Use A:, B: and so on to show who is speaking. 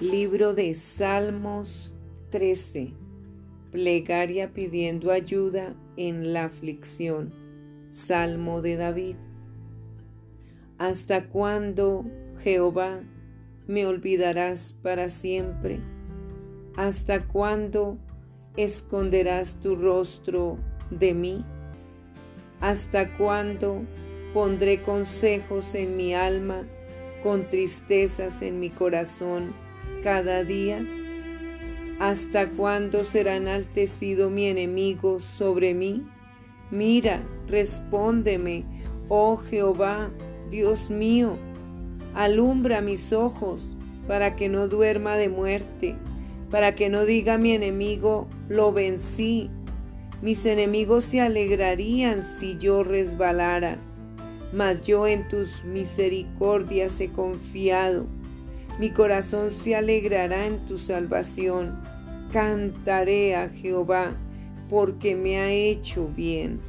A: Libro de Salmos 13. Plegaria pidiendo ayuda en la aflicción. Salmo de David. ¿Hasta cuándo, Jehová, me olvidarás para siempre? ¿Hasta cuándo esconderás tu rostro de mí? ¿Hasta cuándo pondré consejos en mi alma, con tristezas en mi corazón? Cada día? ¿Hasta cuándo será enaltecido mi enemigo sobre mí? Mira, respóndeme, oh Jehová, Dios mío, alumbra mis ojos para que no duerma de muerte, para que no diga mi enemigo, lo vencí. Mis enemigos se alegrarían si yo resbalara, mas yo en tus misericordias he confiado. Mi corazón se alegrará en tu salvación. Cantaré a Jehová porque me ha hecho bien.